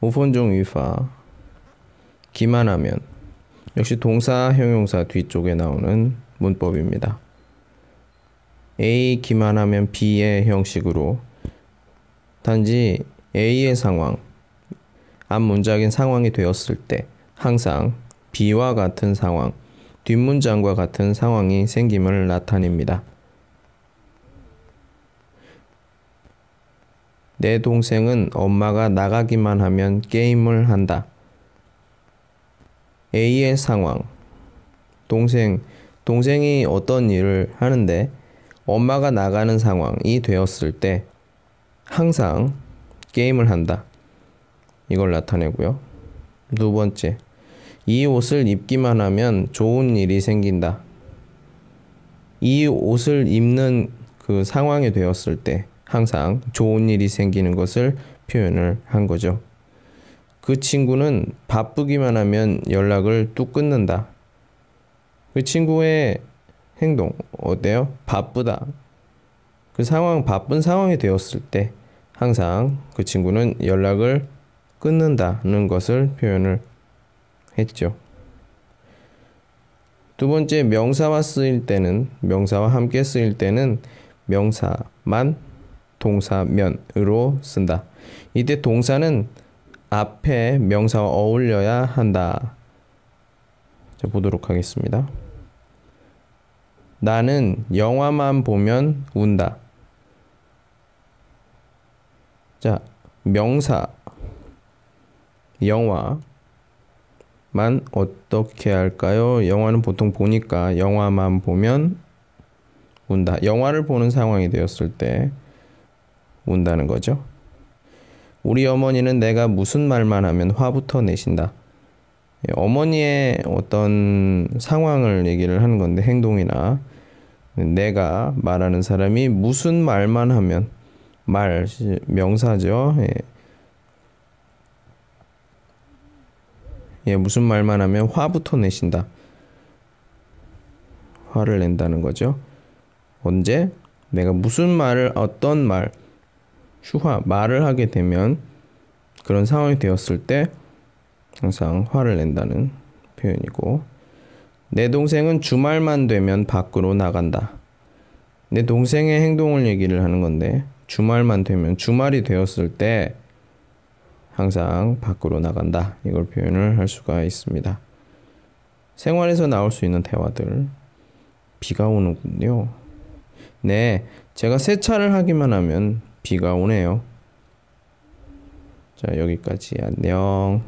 부분종 위파 기만하면 역시 동사 형용사 뒤쪽에 나오는 문법입니다. A 기만하면 B의 형식으로 단지 A의 상황 앞 문장인 상황이 되었을 때 항상 B와 같은 상황 뒷문장과 같은 상황이 생김을 나타냅니다. 내 동생은 엄마가 나가기만 하면 게임을 한다. A의 상황. 동생, 동생이 어떤 일을 하는데 엄마가 나가는 상황이 되었을 때 항상 게임을 한다. 이걸 나타내고요. 두 번째. 이 옷을 입기만 하면 좋은 일이 생긴다. 이 옷을 입는 그 상황이 되었을 때 항상 좋은 일이 생기는 것을 표현을 한 거죠. 그 친구는 바쁘기만 하면 연락을 뚝 끊는다. 그 친구의 행동 어때요? 바쁘다. 그 상황 바쁜 상황이 되었을 때 항상 그 친구는 연락을 끊는다는 것을 표현을 했죠. 두 번째 명사와 쓰일 때는 명사와 함께 쓰일 때는 명사만 동사면으로 쓴다. 이때 동사는 앞에 명사와 어울려야 한다. 자, 보도록 하겠습니다. 나는 영화만 보면 운다. 자, 명사, 영화 만 어떻게 할까요? 영화는 보통 보니까 영화만 보면 운다. 영화를 보는 상황이 되었을 때 운다는 거죠. 우리 어머니는 내가 무슨 말만 하면 화부터 내신다. 예, 어머니의 어떤 상황을 얘기를 하는 건데 행동이나 내가 말하는 사람이 무슨 말만 하면 말 명사죠. 예. 예, 무슨 말만 하면 화부터 내신다. 화를 낸다는 거죠. 언제 내가 무슨 말을 어떤 말 슈화 말을 하게 되면 그런 상황이 되었을 때 항상 화를 낸다는 표현이고 내 동생은 주말만 되면 밖으로 나간다. 내 동생의 행동을 얘기를 하는 건데 주말만 되면 주말이 되었을 때 항상 밖으로 나간다. 이걸 표현을 할 수가 있습니다. 생활에서 나올 수 있는 대화들. 비가 오는군요. 네, 제가 세차를 하기만 하면 비가 오네요. 자, 여기까지 안녕.